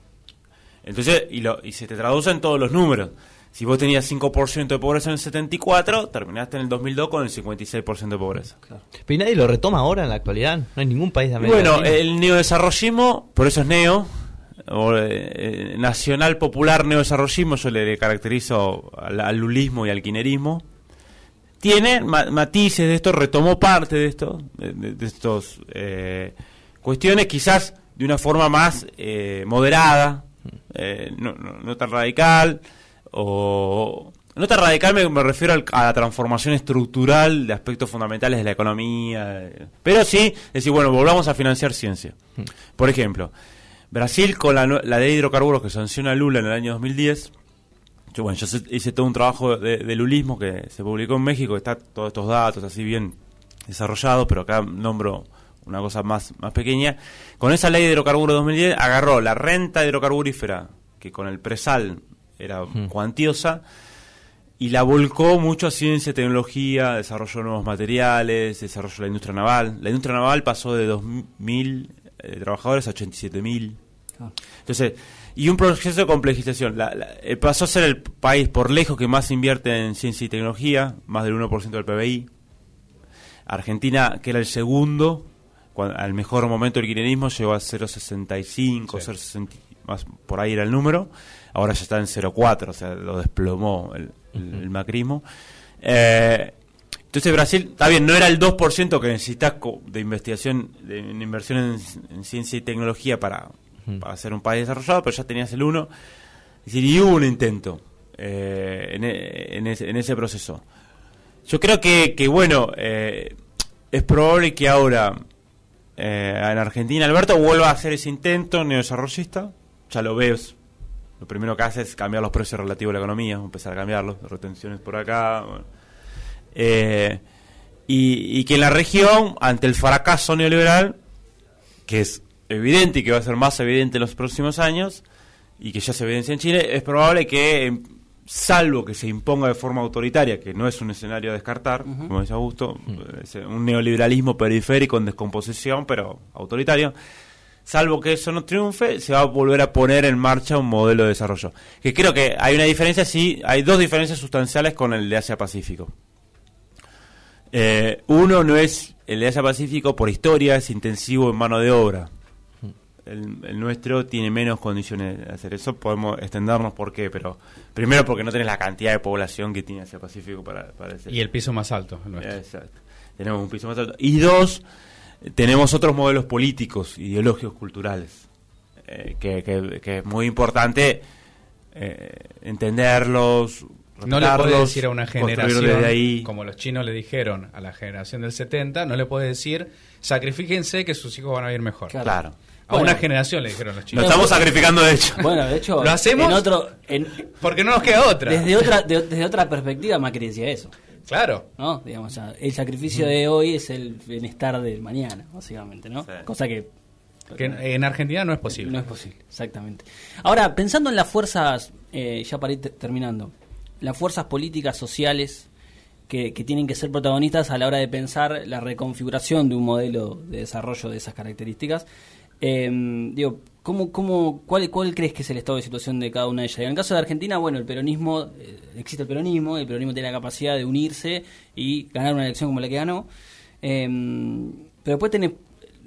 Entonces, y, lo, y se te traduce en todos los números. Si vos tenías 5% de pobreza en el 74, terminaste en el 2002 con el 56% de pobreza. Pero ¿y nadie lo retoma ahora en la actualidad? No hay ningún país de América bueno, Latina. el neodesarrollismo, por eso es neo, o eh, eh, nacional popular neodesarrollismo, yo le caracterizo al, al lulismo y al quinerismo. Tiene ma- matices de esto, retomó parte de esto, de, de- estos eh, cuestiones, quizás de una forma más eh, moderada, eh, no, no- no tan radical, o no tan radical me, me refiero al- a la transformación estructural de aspectos fundamentales de la economía, eh, pero sí, es decir, bueno, volvamos a financiar ciencia. Por ejemplo, Brasil con la, la ley de hidrocarburos que sanciona Lula en el año 2010, yo, bueno, yo hice todo un trabajo de, de lulismo que se publicó en México, está todos estos datos así bien desarrollados, pero acá nombro una cosa más, más pequeña. Con esa ley de hidrocarburos de 2010 agarró la renta hidrocarburífera, que con el presal era cuantiosa, y la volcó mucho a ciencia, tecnología, desarrollo de nuevos materiales, desarrollo de la industria naval. La industria naval pasó de 2.000 eh, trabajadores a 87.000. Entonces, y un proceso de complejización. La- la- eh, pasó a ser el país por lejos que más invierte en ciencia y tecnología, más del 1% del PBI. Argentina, que era el segundo, al mejor momento del kirchnerismo, llegó a 0,65, Sí. 0,60, más por ahí era el número. Ahora ya está en 0,4, o sea, lo desplomó el, el- el macrismo. Eh, Entonces Brasil, está bien, no era el 2% que necesitas de investigación, de inversión en, en ciencia y tecnología para, para ser un país desarrollado, pero ya tenías el 1%. Es decir, y hubo un intento eh, en, e- en ese, en ese proceso. Yo creo que, que bueno, eh, es probable que ahora eh, en Argentina Alberto vuelva a hacer ese intento neodesarrollista. Ya lo ves. Lo primero que hace es cambiar los precios relativos a la economía, empezar a cambiarlos, retenciones por acá. bueno. Eh, y, y que en la región, ante el fracaso neoliberal, que es evidente y que va a ser más evidente en los próximos años, y que ya se evidencia en Chile, es probable que, em, salvo que se imponga de forma autoritaria, que no es un escenario a descartar, como dice Augusto, es un neoliberalismo periférico en descomposición, pero autoritario, salvo que eso no triunfe, se va a volver a poner en marcha un modelo de desarrollo. Que creo que hay una diferencia, sí, hay dos diferencias sustanciales con el de Asia-Pacífico. Eh, uno no es el de Asia Pacífico por historia, es intensivo en mano de obra. El, el nuestro tiene menos condiciones de hacer eso. Podemos extendernos por qué, pero primero porque no tenés la cantidad de población que tiene Asia Pacífico para, para hacer Y el piso más alto. el nuestro. Exacto. Tenemos un piso más alto. Y dos, tenemos otros modelos políticos, ideológicos, culturales, eh, que, que- que es muy importante eh, entenderlos. No le puedes respetarlos, decir a una generación, desde ahí. como los chinos le dijeron a la generación del 70, no le puedes decir, sacrifíquense que sus hijos van a vivir mejor. Claro. Claro. A Bueno. una generación le dijeron los Nos chinos. estamos sacrificando de hecho. Bueno, de hecho, ¿Lo hacemos? en otro, en- Porque no nos queda otra. desde otra, de- desde otra perspectiva, Macri decía eso. Claro. ¿no? Digamos, o sea, el sacrificio de hoy es el bienestar del mañana, básicamente, ¿no? Sí. Cosa que Que en, en Argentina no es posible. no es posible, exactamente. Ahora, pensando en las fuerzas, eh, ya para ir te- terminando, las fuerzas políticas sociales que, que tienen que ser protagonistas a la hora de pensar la reconfiguración de un modelo de desarrollo de esas características, eh, digo, ¿cómo, cómo, cuál, ¿cuál crees que es el estado de situación de cada una de ellas? En el caso de Argentina, bueno, el peronismo, eh, existe el peronismo, el peronismo tiene la capacidad de unirse y ganar una elección como la que ganó, eh, pero después tenés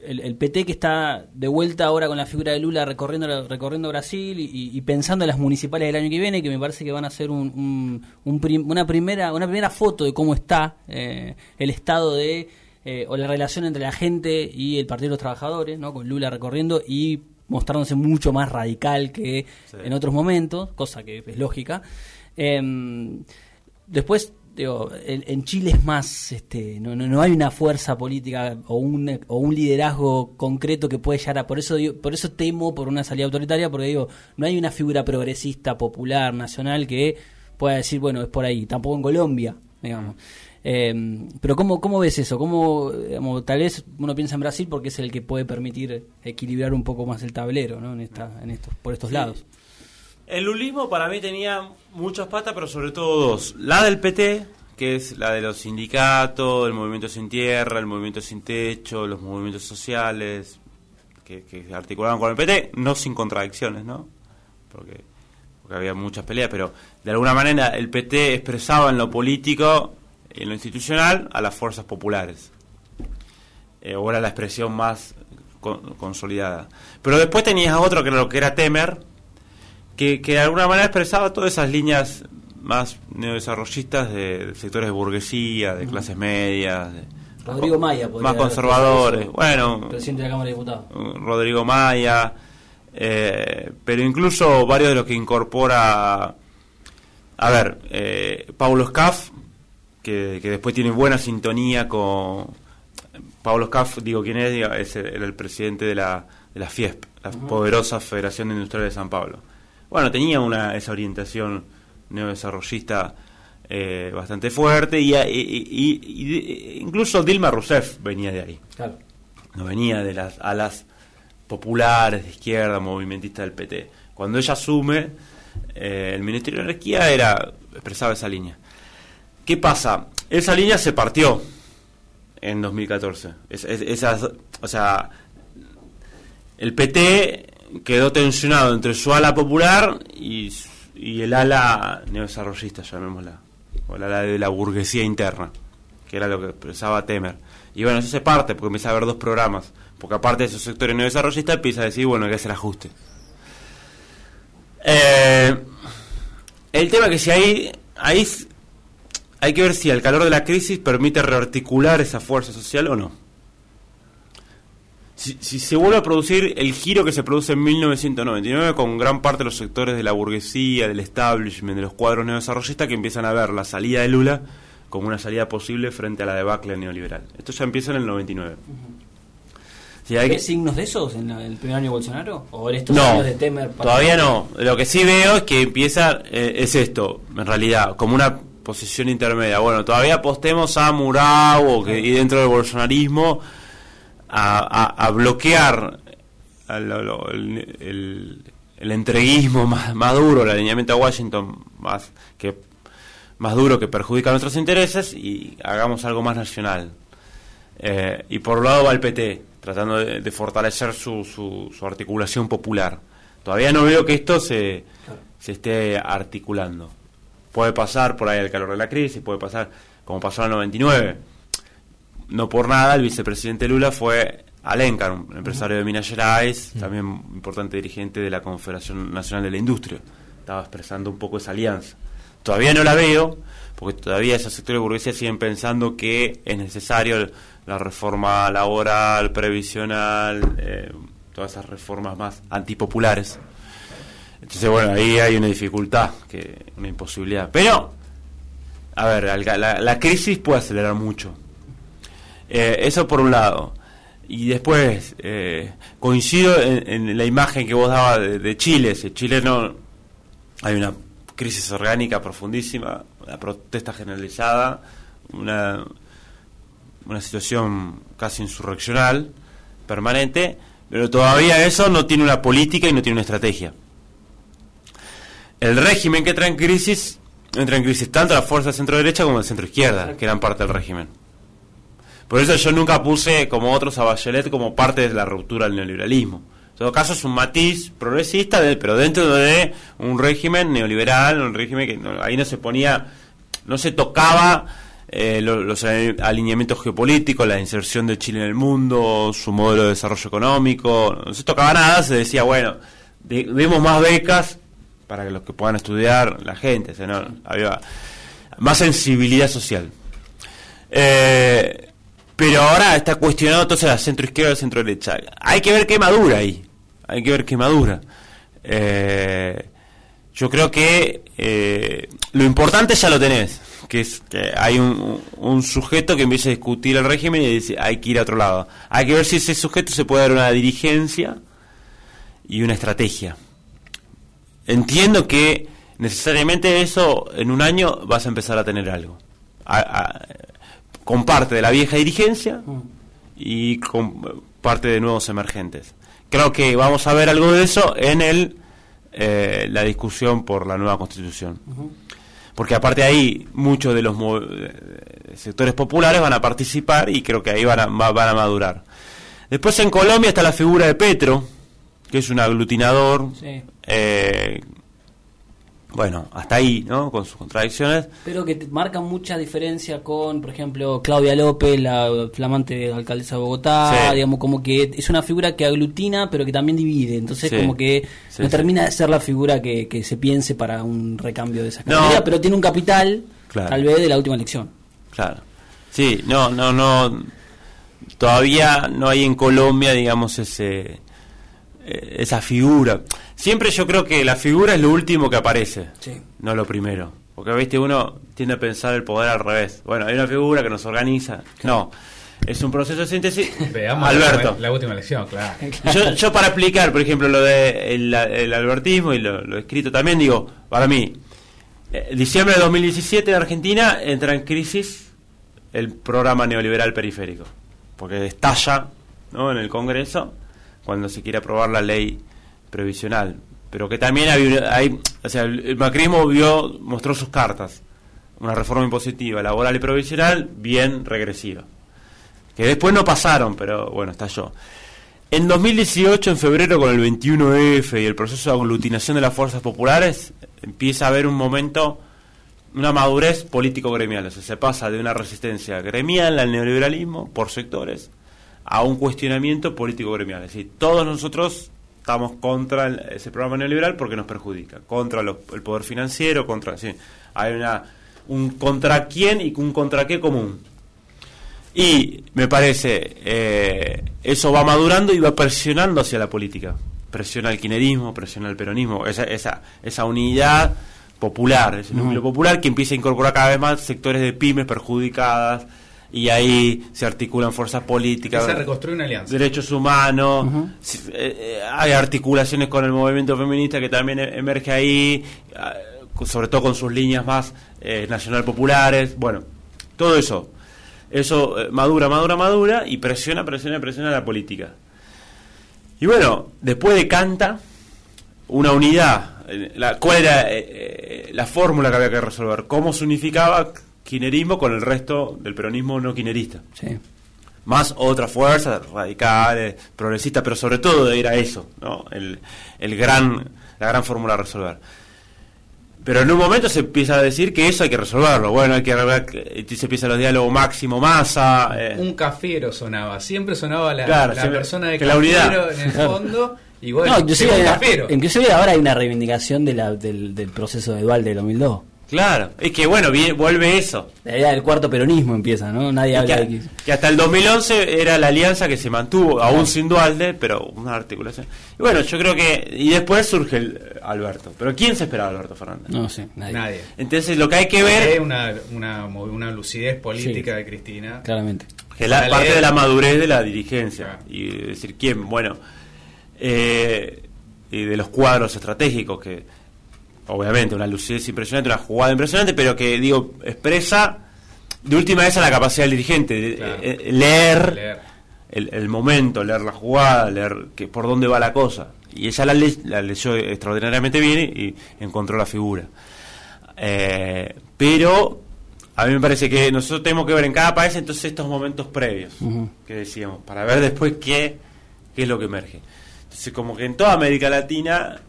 el, PT que está de vuelta ahora con la figura de Lula recorriendo recorriendo Brasil y, pensando en las municipales del año que viene que me parece que van a ser un, un- un una primera una primera foto de cómo está eh, el estado de eh, o la relación entre la gente y el Partido de los Trabajadores no con Lula recorriendo y mostrándose mucho más radical que en otros momentos cosa que es lógica. Em, después digo, en, en Chile es más, este, no, no, no hay una fuerza política o un, o un liderazgo concreto que puede llegar a, por eso digo- por eso temo por una salida autoritaria, porque digo, no hay una figura progresista, popular, nacional que pueda decir, bueno, es por ahí, tampoco en Colombia, digamos. Eh, pero ¿cómo, ¿cómo ves eso? ¿Cómo, digamos, tal vez uno piensa en Brasil porque es el que puede permitir equilibrar un poco más el tablero, ¿no? En esta, en estos, por estos lados. El lulismo para mí tenía muchas patas, pero sobre todo dos. La del PT, que es la de los sindicatos, el movimiento sin tierra, el movimiento sin techo, los movimientos sociales, que, que se articulaban con el PT, no sin contradicciones, ¿no? Porque, porque había muchas peleas, pero de alguna manera el PT expresaba en lo político, en lo institucional, a las fuerzas populares. Eh, o era la expresión más con- consolidada. Pero después tenías a otro que era lo que era Temer, que, que de alguna manera expresaba todas esas líneas más neodesarrollistas de, de sectores de burguesía, de clases medias, de- Rodrigo Maya, más conservadores. Bueno, presidente de la Cámara de Diputados. Rodrigo Maya, eh, pero incluso varios de los que incorpora, a ver, eh, Paulo Scaff, que, que después tiene buena sintonía con... Paulo Scaff, digo quién es, Digo, es el, era el presidente de la, de la FIESP, la poderosa Federación Industrial de San Pablo. Bueno, tenía una esa orientación neodesarrollista eh, bastante fuerte y, y- y- y- incluso Dilma Rousseff venía de ahí Claro. no venía de las alas populares de izquierda, movimentista del PT. Cuando ella asume, eh, el Ministerio de Energía era expresaba esa línea. ¿Qué pasa? Esa línea se partió en 2014. Es- es- esas- o sea, el PT quedó tensionado entre su ala popular y, el ala neodesarrollista, llamémosla, o el ala de la burguesía interna, que era lo que expresaba Temer. Y bueno, eso se parte porque empieza a haber dos programas, porque aparte de esos sectores neodesarrollistas empieza a decir, bueno, hay que hacer ajuste. Eh, el tema que si ahí, ahí hay que ver si el calor de la crisis permite rearticular esa fuerza social o no. Si, si se vuelve a producir el giro que se produce en 1999 con gran parte de los sectores de la burguesía, del establishment, de los cuadros neodesarrollistas que empiezan a ver la salida de Lula como una salida posible frente a la debacle neoliberal. Esto ya empieza en el 99. Si hay ¿Hay que- signos de esos en el primer año de Bolsonaro? ¿O en estos no, años de Temer? para- todavía no. Lo que sí veo es que empieza, eh, es esto, en realidad, como una posición intermedia. Bueno, todavía apostemos a Murao o que, y dentro del bolsonarismo a, a- a bloquear el, el- el entreguismo más, más duro, el alineamiento a Washington más que más duro que perjudica nuestros intereses y hagamos algo más nacional. Eh, y por un lado va el PT, tratando de, de fortalecer su, su, su articulación popular. Todavía no veo que esto se, se esté articulando. Puede pasar por ahí el calor de la crisis, puede pasar como pasó en el 99. No por nada, el vicepresidente Lula fue Alencar, un empresario de Minas Gerais, también importante dirigente de la Confederación Nacional de la Industria. Estaba expresando un poco esa alianza. Todavía no la veo, porque todavía esos sectores burgueses siguen pensando que es necesario la reforma laboral, previsional, eh, todas esas reformas más antipopulares. Entonces, bueno, ahí hay una dificultad, que una imposibilidad. Pero, a ver, la, la- crisis puede acelerar mucho. Eh, eso por un lado. Y después, eh, coincido en, la imagen que vos dabas de, de Chile. Si Chile no. Hay una crisis orgánica profundísima, una protesta generalizada, una, una situación casi insurreccional, permanente, pero todavía eso no tiene una política y no tiene una estrategia. El régimen que entra en crisis, entra en crisis tanto la fuerza centro-derecha como la centro-izquierda, que eran parte del régimen. Por eso yo nunca puse, como otros, a Bachelet como parte de la ruptura del neoliberalismo. En todo caso es un matiz progresista, de- pero dentro de un régimen neoliberal, un régimen que ahí no se ponía, no se tocaba eh, lo- los alineamientos geopolíticos, la inserción de Chile en el mundo, su modelo de desarrollo económico, no se tocaba nada, se decía, bueno, de- demos más becas para que los que puedan estudiar, la gente, no, había más sensibilidad social. Eh, pero ahora está cuestionado entonces la centro izquierda y la centro derecha. Hay que ver qué madura ahí. Hay que ver qué madura. Eh, yo creo que eh, lo importante ya lo tenés, que es que hay un, un sujeto que empieza a discutir el régimen y dice hay que ir a otro lado. Hay que ver si ese sujeto se puede dar una dirigencia y una estrategia. Entiendo que necesariamente eso en un año vas a empezar a tener algo. A- con parte de la vieja dirigencia y con parte de nuevos emergentes. Creo que vamos a ver algo de eso en el eh, la discusión por la nueva constitución. Porque aparte ahí muchos de los eh, sectores populares van a participar y creo que ahí van a, va- van a madurar. Después en Colombia está la figura de Petro, que es un aglutinador. Sí. Eh, bueno, hasta ahí, ¿no? Con sus contradicciones. Pero que te- marca mucha diferencia con, por ejemplo, Claudia López, la flamante alcaldesa de Bogotá, Sí. digamos, como que es una figura que aglutina, pero que también divide. Entonces, Sí. como que Sí, no termina de ser la figura que, que se piense para un recambio de esa No. carrera, pero tiene un capital, Claro. tal vez, de la última elección. Claro. Sí, no, no, no. Todavía no hay en Colombia, digamos, ese esa figura. Siempre yo creo que la figura es lo último que aparece, Sí. no lo primero. Porque, viste, uno tiende a pensar el poder al revés. Bueno, hay una figura que nos organiza. No, es un proceso de síntesis. Veamos Alberto. La, la última elección, claro. Yo, yo para explicar, por ejemplo, lo de el, el albertismo y lo, lo escrito también, digo, para mí, eh, diciembre de 2017 en Argentina entra en crisis el programa neoliberal periférico, porque estalla ¿no? en el Congreso cuando se quiere aprobar la ley previsional, pero que también hay, hay o sea, el macrismo vio, mostró sus cartas, una reforma impositiva, laboral y provisional bien regresiva, que después no pasaron, pero bueno, estalló. En 2018, en febrero, con el 21F y el proceso de aglutinación de las fuerzas populares, empieza a haber un momento, una madurez político-gremial. O sea, se pasa de una resistencia gremial al neoliberalismo por sectores a un cuestionamiento político-gremial. Es decir, todos nosotros estamos contra el- ese programa neoliberal porque nos perjudica, contra lo- el poder financiero, contra... sí, hay una, un contra quién y un contra qué común. Y me parece, eh, eso va madurando y va presionando hacia la política. Presiona el kinerismo, presiona el peronismo, esa, esa, esa unidad popular, ese núcleo popular que empieza a incorporar cada vez más sectores de pymes perjudicadas y ahí se articulan fuerzas políticas. Se reconstruye una alianza. Derechos humanos, si- eh, eh, hay articulaciones con el movimiento feminista que también e- emerge ahí, ah, sobre todo con sus líneas más eh, nacional populares, bueno, todo eso. Eso eh, madura, madura, madura y presiona, presiona, presiona la política. Y bueno, después de Canta, una unidad. La, ¿Cuál era eh, la fórmula que había que resolver? ¿Cómo se unificaba kinerismo con el resto del peronismo no kinerista? Sí. Más otras fuerzas radicales, progresistas, pero sobre todo era eso, ¿no? El, el gran, la gran fórmula a resolver. Pero en un momento se empieza a decir que eso hay que resolverlo. Bueno, hay que arreglar, se empiezan los diálogos máximo, masa. eh, Un cafiero sonaba, siempre sonaba la, Claro, la siempre- persona de que la cafiero unidad. en el fondo. Y bueno, no, inclusive, llegó un hay- cafiero. inclusive ahora hay una reivindicación de la, del, del proceso de Dual del 2002. Claro, es que bueno, viene- vuelve eso. La idea del cuarto peronismo empieza, ¿no? Nadie Y habla que, de que... que hasta el 2011 era la alianza que se mantuvo, aún sin Dualde, pero una articulación. Y bueno, yo creo que. Y después surge el Alberto. Pero ¿quién se esperaba Alberto Fernández? No sé, nadie. Nadie. Entonces lo que hay que Hay ver una, una, una lucidez política Sí. de Cristina. Claramente. es la Para parte leer. de la madurez de la dirigencia. Claro. Y decir quién, bueno. eh, y de los cuadros estratégicos que. Obviamente, una lucidez impresionante, una jugada impresionante, pero que, digo, expresa de última vez a la capacidad del dirigente, de, Claro. eh, eh, leer Leer. el, el momento, leer la jugada, leer que, por dónde va la cosa. Y ella la, le- la leyó extraordinariamente bien y, y encontró la figura. Eh, pero a mí me parece que nosotros tenemos que ver en cada país entonces estos momentos previos que decíamos, para ver después qué, qué es lo que emerge. Entonces como que en toda América Latina,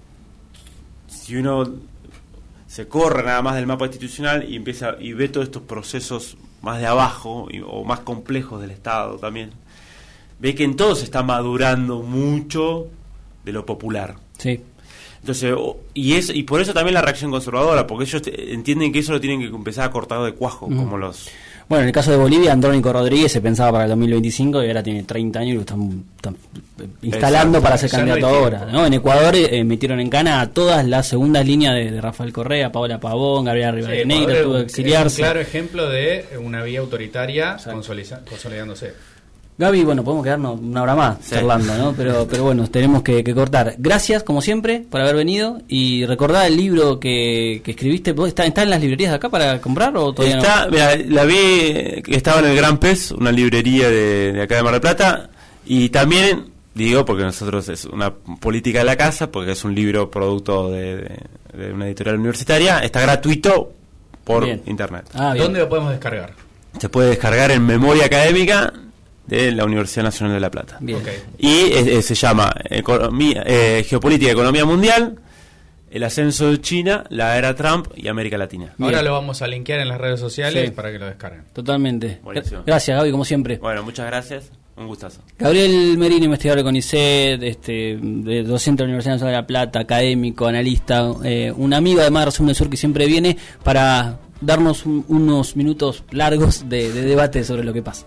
si uno se corre nada más del mapa institucional y empieza y ve todos estos procesos más de abajo y- o más complejos del Estado también, ve que en todos se está madurando mucho de lo popular. Sí. Entonces, y es y por eso también la reacción conservadora, porque ellos entienden que eso lo tienen que empezar a cortar de cuajo, como los Bueno, en el caso de Bolivia, Andrónico Rodríguez se pensaba para el 2025 y ahora tiene 30 años y lo están, están instalando Exacto. para ser candidato ahora. En Ecuador eh, metieron en cana a todas las segundas líneas de, de Rafael Correa, Paola Pavón, Gabriela Rivadeneira, tuvo que es un exiliarse. claro ejemplo de una vía autoritaria consolidándose. Gaby, bueno, podemos quedarnos una hora más Sí. charlando, ¿no? Pero, pero bueno, tenemos que, que cortar. Gracias, como siempre, por haber venido y recordar el libro que, que escribiste. ¿Vos ¿Está, ¿Está en las librerías de acá para comprar o todavía no? Está, mira, la vi que estaba en el Gran Pez, una librería de, de acá de Mar del Plata, y también, digo, porque nosotros es una política de la casa, porque es un libro producto de, de- de una editorial universitaria, está gratuito por Bien. internet. Ah, bien. ¿Dónde lo podemos descargar? Se puede descargar en memoria académica de la Universidad Nacional de La Plata. Bien. Y eh, eh, se llama Economía, eh, Geopolítica y Economía Mundial, el ascenso de China, la era Trump y América Latina. Bien. Ahora lo vamos a linkear en las redes sociales Sí. para que lo descarguen. Totalmente. Buenísimo. Gracias, Gaby, como siempre. Bueno, muchas gracias, un gustazo. Gabriel Merino, investigador de CONICET, este, de docente de la Universidad Nacional de La Plata, académico, analista, eh, un amigo además de Resumen del Sur que siempre viene para darnos un- unos minutos largos de, de debate sobre lo que pasa.